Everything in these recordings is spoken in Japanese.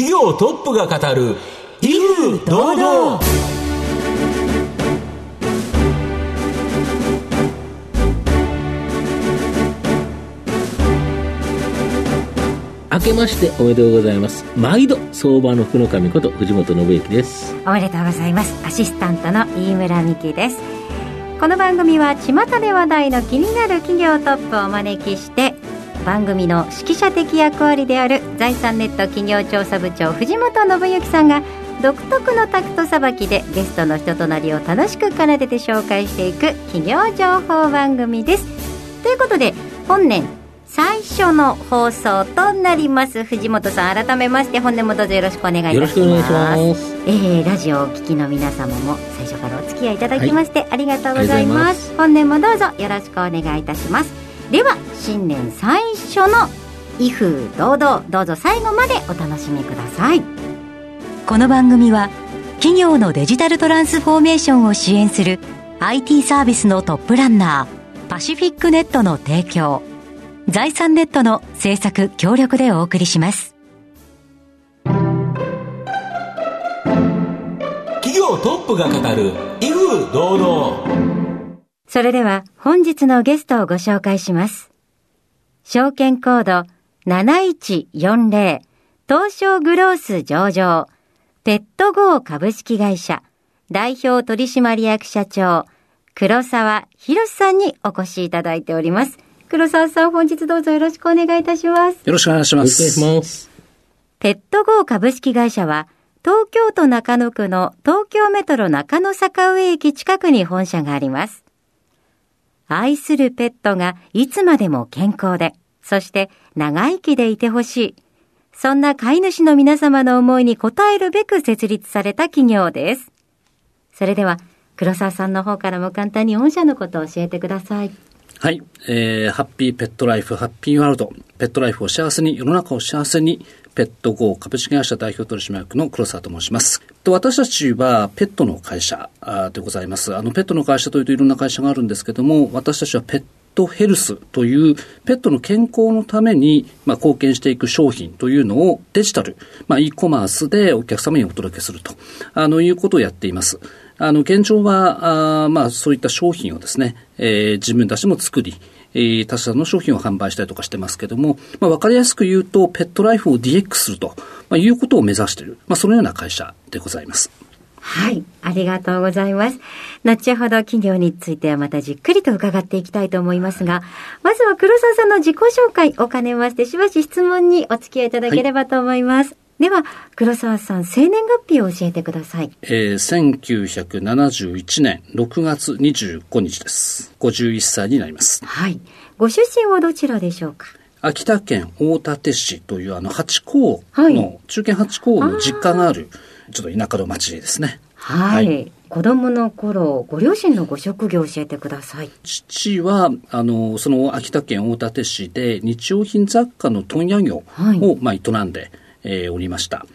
企業トップが語る威風堂々。明けましておめでとうございます。毎度相場の福の神こと藤本信之です。おめでとうございます。アシスタントの飯村美希です。この番組は巷で話題の気になる企業トップをお招きして番組の指揮者的役割である財産ネット企業調査部長藤本信之さんが独特のタクトさばきでゲストの人となりを楽しく奏でて紹介していく企業情報番組です。ということで本年最初の放送となります。藤本さん改めまして本年もどうぞよろしくお願いいたします。よろしくお願いします。えー、ラジオをお聞きの皆様も最初からお付き合いいただきまして、はい、ありがとうございます。本年もどうぞよろしくお願いいたしますでは新年最初の威風堂々どうぞ最後までお楽しみくださいこの番組は企業のデジタルトランスフォーメーションを支援する IT サービスのトップランナーパシフィックネットの提供財産ネットの制作協力でお送りします。企業トップが語る威風堂々。それでは本日のゲストをご紹介します。証券コード7140東証グロース上場ペットゴー株式会社代表取締役社長黒沢博さんにお越しいただいております。黒沢さん、本日どうぞよろしくお願いいたします。よろしくお願いします。お願いします。ペットゴー株式会社は、東京都中野区の東京メトロ中野坂上駅近くに本社があります。愛するペットがいつまでも健康で、そして長生きでいてほしい。そんな飼い主の皆様の思いに応えるべく設立された企業です。それでは、黒沢さんの方からも簡単に御社のことを教えてください。はい。えー、ハッピーペットライフ、ハッピーワールド、ペットライフを幸せに、世の中を幸せに、ペット GO 株式会社代表取締役の黒沢と申します。私たちはペットの会社でございます。あの、ペットの会社というといろんな会社があるんですけども、私たちはペットヘルスというペットの健康のために、まあ、貢献していく商品というのをデジタル、まあ、e コマースでお客様にお届けすると、あの、いうことをやっています。あの、現状は、あまあ、そういった商品をですね、えー、自分たちも作り、えー、他社の商品を販売したりとかしてますけども、まあ、わかりやすく言うと、ペットライフを DX すると、まあ、いうことを目指している、まあ、そのような会社でございます。はい。ありがとうございます。後ほど企業についてはまたじっくりと伺っていきたいと思いますが、まずは黒沢さんの自己紹介を兼ねまして、しばし質問にお付き合いいただければと思います。はいでは、黒沢さん、生年月日を教えてください。えー、1971年6月25日です。51歳になります。はい。ご出身はどちらでしょうか？秋田県大館市というあの八甲の、はい、中堅八甲の実家がある、ちょっと田舎の町ですね。はい、はい子供の頃、ご両親のご職業を教えてください。父は、あの、その秋田県大館市で日用品雑貨の問屋業を、はい、まあ、営んで、えー、おりました。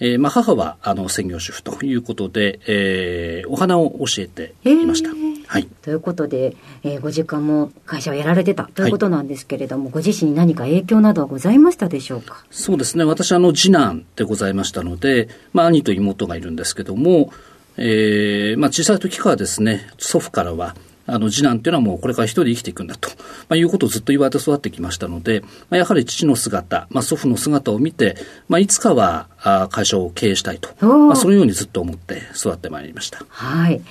えー、まあ、母はあの専業主婦ということで、えー、お花を教えていました。はい、ということで、えー、ご実家も会社をやられてた。ということなんですけれども、はい、ご自身に何か影響などはございましたでしょうか？そうですね。私あの次男でございましたので、まあ、兄と妹がいるんですけども、えーまあ、小さい時からですね祖父からはあの、次男っていうのはもうこれから一人で生きていくんだと、まあ、いうことをずっと言われて育ってきましたので、まあ、やはり父の姿、まあ、祖父の姿を見て、まあ、いつかはあ会社を経営したいと、まあ、そのようにずっと思って育ってまいりました。はい。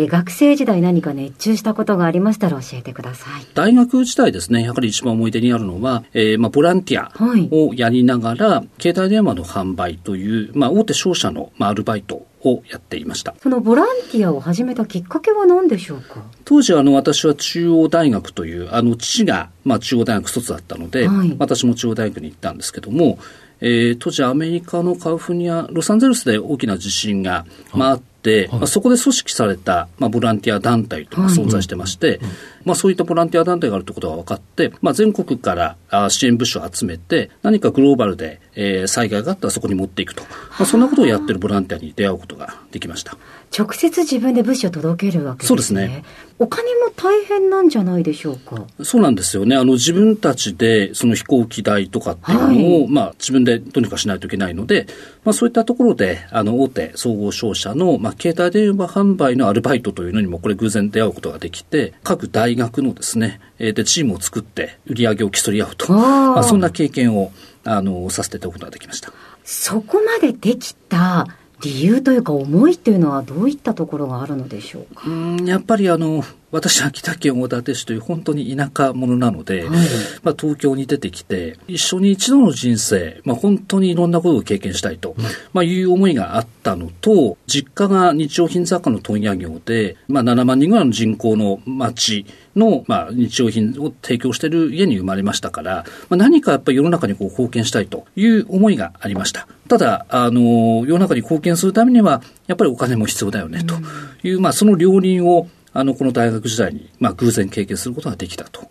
え学生時代何か熱中したことがありましたら教えてください。大学時代ですね、やはり一番思い出にあるのは、えー、まあ、ボランティアをやりながら、はい、携帯電話の販売という、まあ、大手商社の、まあ、アルバイトをやっていました。そのボランティアを始めたきっかけは何でしょうか？当時あの私は中央大学という、あの父がまあ中央大学卒だったので、はい、私も中央大学に行ったんですけども、えー、当時アメリカのカウフニア、ロサンゼルスで大きな地震が、まあ、あって、はい、まあ、そこで組織された、まあ、ボランティア団体というのが存在してまして、まあ、そういったボランティア団体があるということが分かって、まあ、全国からあ支援物資を集めて、何かグローバルで、えー災害があったらそこに持っていくと、まあ、そんなことをやってるボランティアに出会うことができました。直接自分で物資を届けるわけですね。そうですね。お金も大変なんじゃないでしょうか？そうなんですよね。あの、自分たちで、その飛行機代とかっていうのを、まあ、自分でどうにかしないといけないので、まあ、そういったところで、あの、大手総合商社の、まあ、携帯電話販売のアルバイトというのにも、これ偶然出会うことができて、各大学のですね、えーで、チームを作って、売り上げを競い合うと、まあ、そんな経験を、あの、させていただくことができました。そこまでできた理由というか思いっていうのはどういったところがあるのでしょうか？うんやっぱりあの、私、秋田県大館市という本当に田舎者なので、はい。まあ、東京に出てきて、一緒に一度の人生、まあ、本当にいろんなことを経験したいと、まあ、いう思いがあったのと、実家が日用品雑貨の問屋業で、まあ、7万人ぐらいの人口の町の、まあ、日用品を提供している家に生まれましたから、まあ、何かやっぱり世の中にこう貢献したいという思いがありました。ただ、あの、世の中に貢献するためには、やっぱりお金も必要だよね、という、まあ、その両輪を、あの、この大学時代に、まあ、偶然経験することができたと、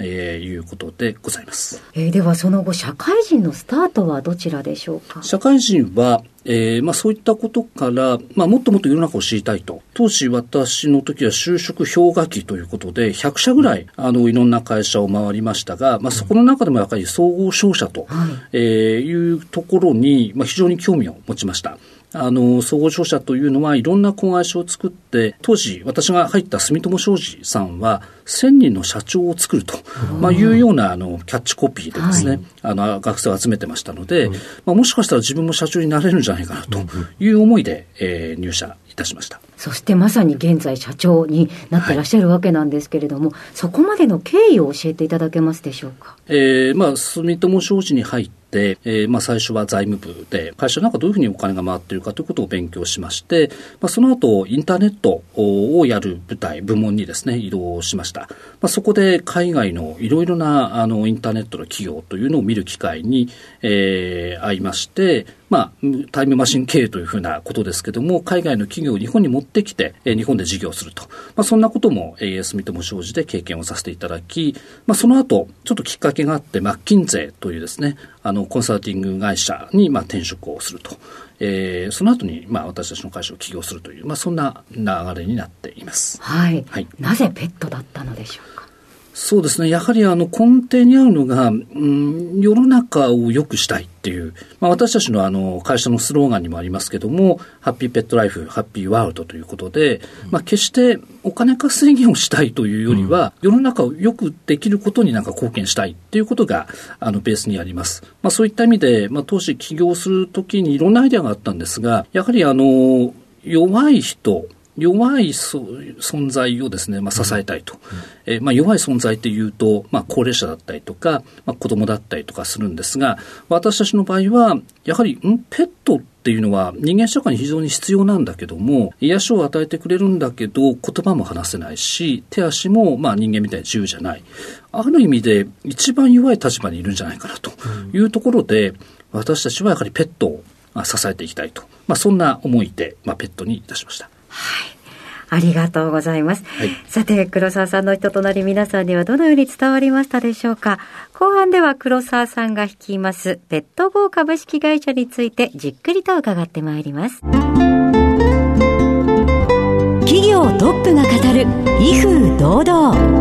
えーいうことでございます。えーではその後社会人のスタートはどちらでしょうか？社会人は、えーまあ、そういったことから、まあ、もっともっと世の中を知りたいと。当時私の時は就職氷河期ということで、100社ぐらい、あの、いろんな会社を回りましたが、まあ、そこの中でもやっぱり総合商社と、えーいうところに、まあ、非常に興味を持ちました。あの、総合商社というのはいろんな子会社を作って、当時私が入った住友商事さんは1000人の社長を作ると、まあ、いうようなあのキャッチコピーでですね、あの学生を集めてましたので、まあ、もしかしたら自分も社長になれるんじゃないかなという思いで、えー入社いたしました。そしてまさに現在社長になってらっしゃるわけなんですけれども、そこまでの経緯を教えていただけますでしょうか？えーまあ、住友商事に入って、えーまあ、最初は財務部で、会社の中どういうふうにお金が回っているかということを勉強しまして、まあ、その後、インターネットをやる部隊、部門にですね、移動しました。まあ、そこで海外のいろいろな、あの、インターネットの企業というのを見る機会に、えー、会いまして、まあ、タイムマシン経営というふうなことですけども、海外の企業を日本に持ってきて、えー日本で事業をすると。まあ、そんなことも、えー、住友商事で経験をさせていただき、まあ、その後、ちょっときっかけがあって、マッキンゼというですね、あの、コンサルティング会社に、まあ、転職をすると。えーその後に、まあ、私たちの会社を起業するという、まあ、そんな流れになっています。はい。はいなぜペットだったのでしょうか？そうですね。やはりあの根底にあるのが、うん、世の中を良くしたいっていう、まあ私たちのあの会社のスローガンにもありますけども、ハッピーペットライフ、ハッピーワールドということで、まあ決してお金稼ぎをしたいというよりは、世の中を良くできることになんか貢献したいっていうことが、あのベースにあります。まあそういった意味で、まあ当時起業するときにいろんなアイデアがあったんですが、やはりあの、弱い人、弱いそ存在をですね、まあ、支えたいと。えーまあ、弱い存在っていうと、まあ、高齢者だったりとか、まあ、子供だったりとかするんですが、私たちの場合は、やはり、んペットっていうのは人間社会に非常に必要なんだけども、癒しを与えてくれるんだけど、言葉も話せないし、手足も、まあ、人間みたいに自由じゃない。ある意味で、一番弱い立場にいるんじゃないかなというところで、私たちはやはりペットをまあ支えていきたいと。まあ、そんな思いで、まあ、ペットにいたしました。ありがとうございます。はいさて、黒沢さんの人となり皆さんにはどのように伝わりましたでしょうか？後半では黒沢さんが率いますペット号株式会社についてじっくりと伺ってまいります。企業トップが語る威風堂々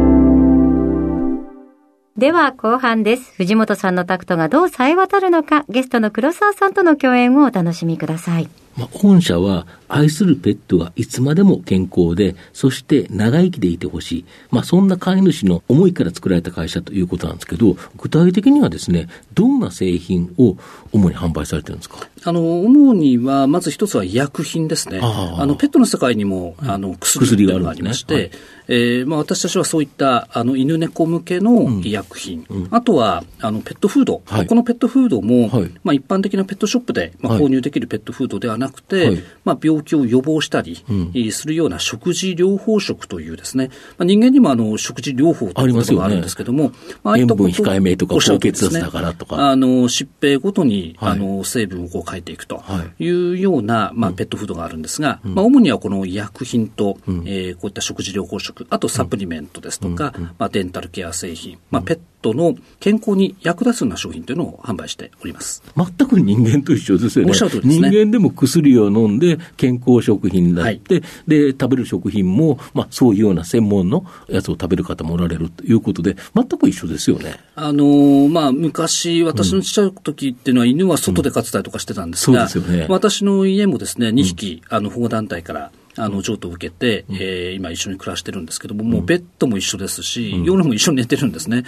では後半です。藤本さんのタクトがどう冴え渡るのか、ゲストの黒沢さんとの共演をお楽しみください。まあ、本社は愛するペットがいつまでも健康で、そして長生きでいてほしい。まあ、そんな飼い主の思いから作られた会社ということなんですけど、具体的にはですね、どんな製品を主に販売されてるんですか？あの、主には、まず一つは医薬品ですね。あの、ペットの世界にも、あの、薬薬がありましですねて、えーまあ、私たちはそういった、あの、犬猫向けの医薬品。あとは、あの、ペットフード。はい。このペットフードも、はい。まあ、一般的なペットショップで、まあ、はい。購入できるペットフードではなくて、はい。まあ、病気を予防したり、するような食事療法食というですね、まあ、人間にもあの、食事療法ということがあるんですけども、まあああいったこと塩分控えめとか高血圧だからとか。あの、疾病ごとに、はい。あの、成分をこう変えていくとはい。いうような、まあ、ペットフードがあるんですが、まあ、主にはこの医薬品と、えーこういった食事療法食、食、あとサプリメントですとか、まあ、デンタルケア製品、まあ、ペットの健康に役立つような商品というのを販売しております。全く人間と一緒ですよね。おっしゃる通りですね。人間でも薬を飲んで健康食品になって、で、食べる食品も、まあ、そういうような専門のやつを食べる方もおられるということで、全く一緒ですよね。あのーまあ、昔、私のちっちゃい時っていうのは、犬は外で飼ってたりとかしてたんですが、そうですよね。私の家もですね、2匹、あの保護団体から、あの譲渡を受けて、えー今一緒に暮らしてるんですけども、もうベッドも一緒ですし、夜も一緒に寝てるんですね。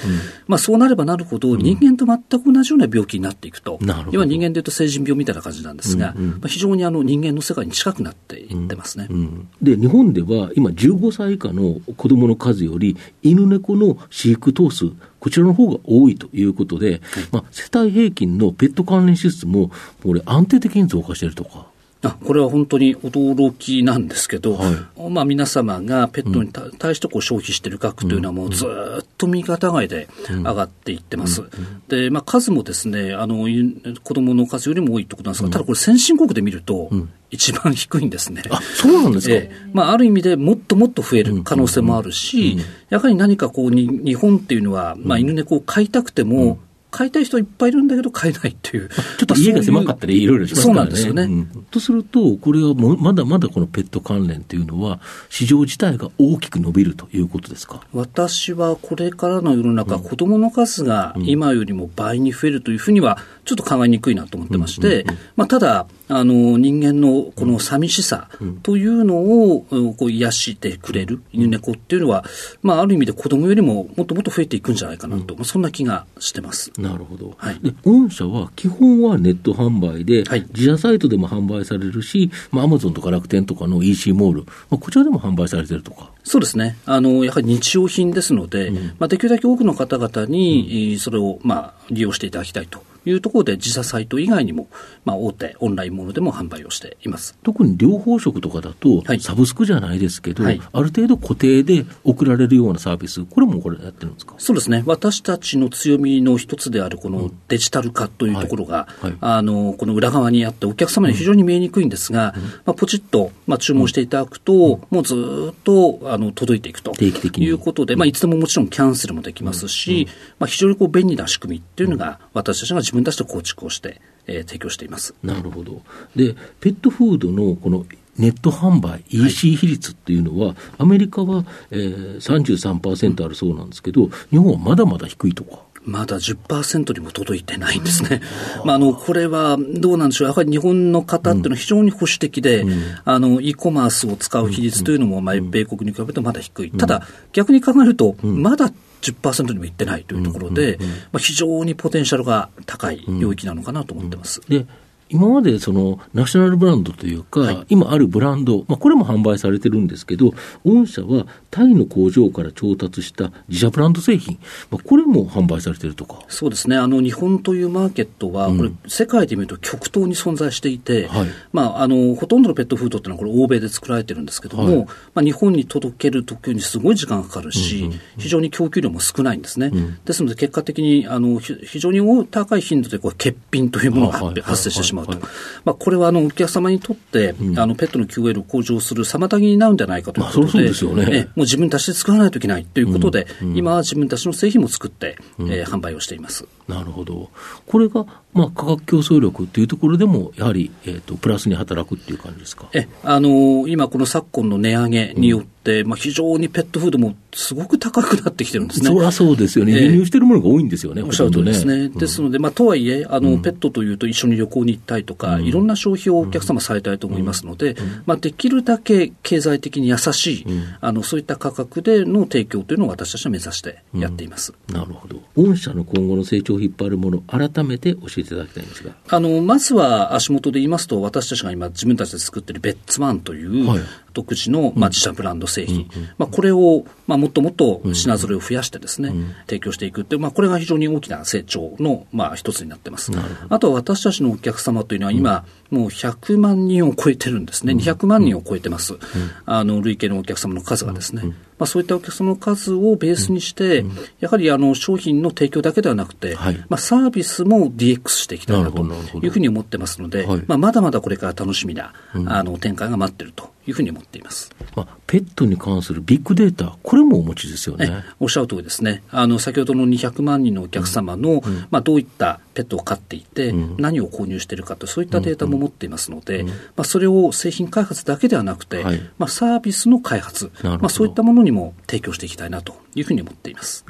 まあそうなればなるほど、人間と全く同じような病気になっていくと。要は人間でいうと成人病みたいな感じなんですが、まあ、非常にあの人間の世界に近くなっていってますね。うん。で、日本では今15歳以下の子供の数より犬猫の飼育頭数、こちらの方が多いということで、まあ、世帯平均のペット関連支出も、これ安定的に増加しているとか。あこれは本当に驚きなんですけど、はまあ、皆様がペットにた対してこう消費している額というのは、もうずーっと右肩上がりで上がっていってます。で、まあ、数もですね、あのい子供の数よりも多いってことなんですが、ただこれ、先進国で見ると、一番低いんですね。あ、そうなんですか、ええ。まあ、ある意味でもっともっと増える可能性もあるし、やはり何かこうに、日本っていうのは、まあ、犬猫を飼いたくても、飼いたい人いっぱいいるんだけど、飼えないっていう。ちょっと家が狭かったり、いろいろしますからね。そうなんですよねんとすると、これはもうまだまだこのペット関連というのは、市場自体が大きく伸びるということですか？私はこれからの世の中、子供の数が今よりも倍に増えるというふうには、ちょっと考えにくいなと思ってまして、まあ、ただ、あの人間のこの寂しさというのをうんこう癒してくれる犬猫っていうのは、まあ、ある意味で子供よりももっともっと増えていくんじゃないかなと、まあそんな気がしてます。なるほど。はいで、御社は基本はネット販売で、はい自社サイトでも販売されるし、まあ、アマゾンとか楽天とかの EC モール、まあ、こちらでも販売されてるとか。そうですね。あの、やはり日用品ですので、まあ、できるだけ多くの方々に、えーそれを、まあ、利用していただきたいというところで、自社サイト以外にも、まあ、大手オンラインものでも販売をしています。特に療法食とかだと、はい。サブスクじゃないですけど、はい。ある程度固定で送られるようなサービス、これもこれやってるんですか？そうですね。私たちの強みの一つであるこのデジタル化というところが、はい。はい。あの、この裏側にあってお客様に非常に見えにくいんですが、まあ、ポチッと、まあ、注文していただくと、もうずーっと、あの、届いていくと。定期的に。いうことで、まあ、いつでももちろんキャンセルもできますし、まあ、非常にこう便利な仕組みっていうのが、私たちが自分たちで構築をして、えー提供しています。なるほど。で、ペットフードのこのネット販売、EC 比率っていうのは、アメリカは、えー、33%あるそうなんですけど、日本はまだまだ低いとか？まだ10%にも届いてないんですね。まあ、あの、これはどうなんでしょう。やはり日本の方っていうのは非常に保守的で、あの、e コマースを使う比率というのも、まあ、米国に比べるとまだ低い。ただ、逆に考えると、まだ10%にもいってないというところで、まあ、非常にポテンシャルが高い領域なのかなと思ってます。で、今までそのナショナルブランドというか、今あるブランド、まあ、これも販売されてるんですけど、御社はタイの工場から調達した自社ブランド製品、まあ、これも販売されてるとか。そうですね。あの、日本というマーケットは、これ、世界で見ると極東に存在していて、はい。まあ、あの、ほとんどのペットフードっていうのはこれ欧米で作られてるんですけども、はい。まあ、日本に届ける時にすごい時間がかかるし、非常に供給量も少ないんですね。ですので、結果的に、あの、ひ非常に高い頻度でこう欠品というものがはいはい。発生してしまうとはいはい。まあ、これは、あの、お客様にとって、あの、ペットの QL を向上する妨げになるんじゃないかということで、まあそうですよねえもう自分たちで作らないといけないということで、今は自分たちの製品も作って、えー販売をしています。なるほど。これが、まあ、価格競争力っていうところでも、やはり、えっ、と、プラスに働くっていう感じですか？えあの今、この昨今の値上げによって、まあ、非常にペットフードもすごく高くなってきてるんですね。そりゃそうですよね。ええ輸入してるものが多いんですよね、おっしゃる通りですね。ですので、まあ、とはいえ、あの、ペットというと一緒に旅行に行ったりとか、いろんな消費をお客様されたいと思いますので、まあ、できるだけ経済的に優しい、あの、そういった価格での提供というのを私たちは目指してやっています。なるほど。御社の今後の成長を引っ張るもの、改めて教えていただきたいんですが。あの、まずは足元で言いますと、私たちが今自分たちで作っているベッツワンというはい独自の、まあ、自社ブランド製品、まあ、これを、まあ、もっともっと品揃えを増やしてですね、提供していくっていう、まあ、これが非常に大きな成長の、まあ、一つになってます。あとは私たちのお客様というのは今、もう100万人を超えてるんですね。200万人を超えてます。あの、累計のお客様の数がですね。まあ、そういったお客様の数をベースにして、やはりあの、商品の提供だけではなくて、はい。まあ、サービスも DX していきたいなというふうに思ってますので、はい。まあ、まだまだこれから楽しみな、あの展開が待っているというふうに思っています。まあ、ペットに関するビッグデータ、これもお持ちですよね。おっしゃる通りですね。あの、先ほどの200万人のお客様の、うん、まあ、どういったペットを飼っていて、うん、何を購入しているかと、そういったデータも持っていますので、うん、まあ、それを製品開発だけではなくて、はい、まあ、サービスの開発、まあ、そういったものにも提供していきたいなというふうに思っています。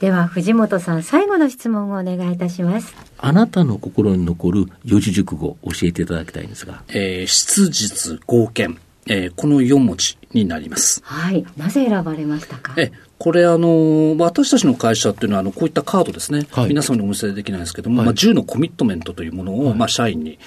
では藤本さん最後の質問をお願いいたしますあなたの心に残る四字熟語教えていただきたいんですが、えー、質実合憲えー、この4文字になります。はい。なぜ選ばれましたか？え、これあの、私たちの会社っていうのは、あの、こういったカードですね。はい、皆さんにお見せできないんですけども、はい、まあ、10のコミットメントというものを、はい、まあ、社員に、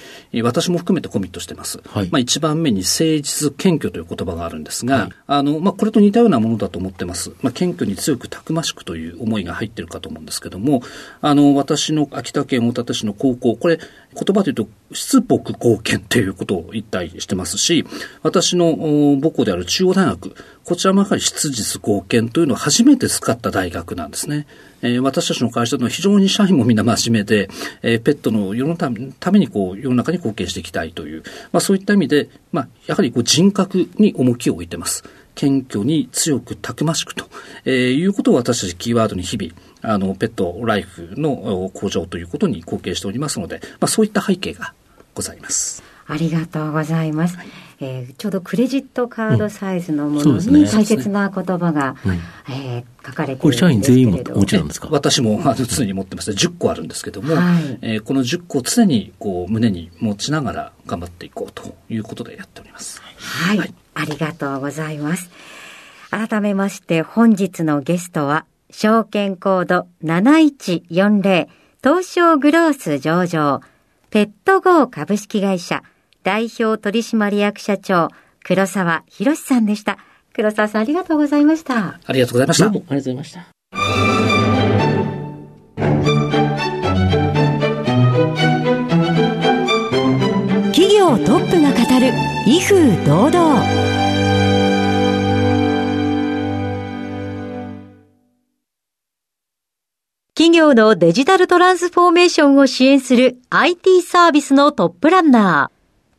私も含めてコミットしてます。はい、まあ、一番目に誠実謙虚という言葉があるんですが、あの、まあ、これと似たようなものだと思ってます。まあ、謙虚に強くたくましくという思いが入ってるかと思うんですけども、あの、私の秋田県大館市の高校、これ、言葉で言うと、出木貢献ということを言ったりしてますし、私の母校である中央大学、こちらもやはり質実貢献というのを初めて使った大学なんですね。えー、私たちの会社の非常に社員もみんな真面目で、えー、ペットの世のためにこう世の中に貢献していきたいという、まあ、そういった意味で、まあ、やはりこう人格に重きを置いてます。謙虚に強くたくましくと、えー、いうことを私たちキーワードに日々、あの、ペットライフの向上ということに貢献しておりますので、まあ、そういった背景がございます。ありがとうございます。はい、えー、ちょうどクレジットカードサイズのものに大切な言葉が、うん。ね、えー、書かれているんですけれどこれ社員全員もお持ちなんですか？私もあの常に持ってます。ね。10個あるんですけども、はい、えー、この10個を常にこう胸に持ちながら頑張っていこうということでやっております。はい、はい、ありがとうございます。改めまして本日のゲストは、証券コード7140東証グロース上場ペットゴー株式会社代表取締役社長黒沢博さんでした。黒沢さんありがとうございました。ありがとうございました。どうもありがとうございました。企業トップが語る威風堂々。企業のデジタルトランスフォーメーションを支援する IT サービスのトップランナー、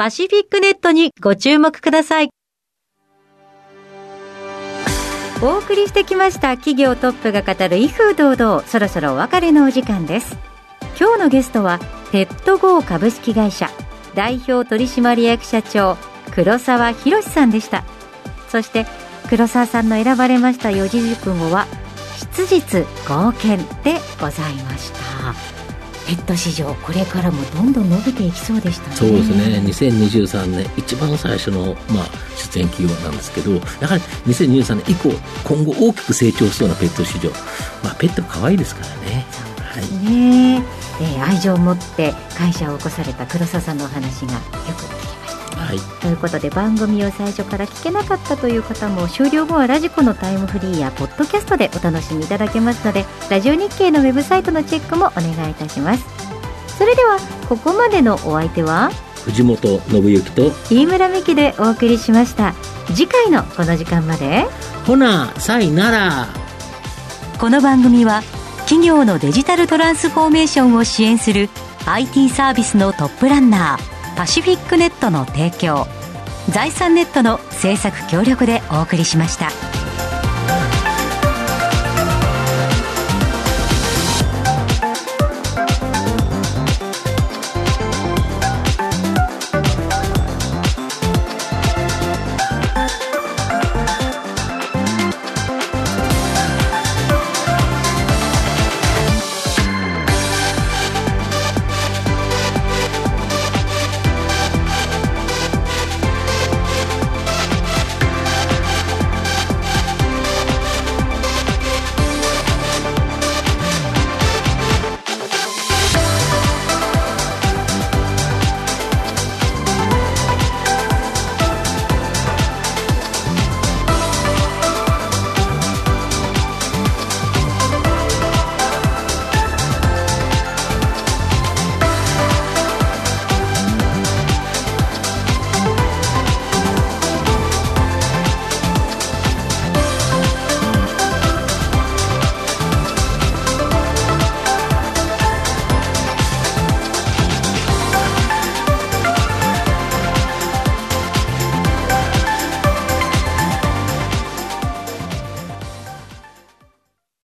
パシフィックネットにご注目ください。お送りしてきました企業トップが語る威風堂々、そろそろお別れのお時間です。今日のゲストは、ペットゴー株式会社代表取締役社長黒沢博さんでした。そして黒沢さんの選ばれました四字熟語は、質実合憲でございました。ペット市場これからもどんどん伸びていきそうでしたね。そうですね。2023年一番最初の、まあ、出演企業なんですけどやはり2023年以降今後大きく成長しそうなペット市場、まあ、ペット可愛いですからね。そうですね、はい、えー、愛情を持って会社を起こされた黒沢さんのお話がよくはい、ということで番組を最初から聞けなかったという方も終了後はラジコのタイムフリーやポッドキャストでお楽しみいただけますのでラジオ日経のウェブサイトのチェックもお願いいたします。それではここまでのお相手は藤本信之と飯村美希でお送りしました。次回のこの時間まで。ほなさいなら。この番組は企業のデジタルトランスフォーメーションを支援する IT サービスのトップランナーパシフィックネットの提供財産ネットの制作協力でお送りしました。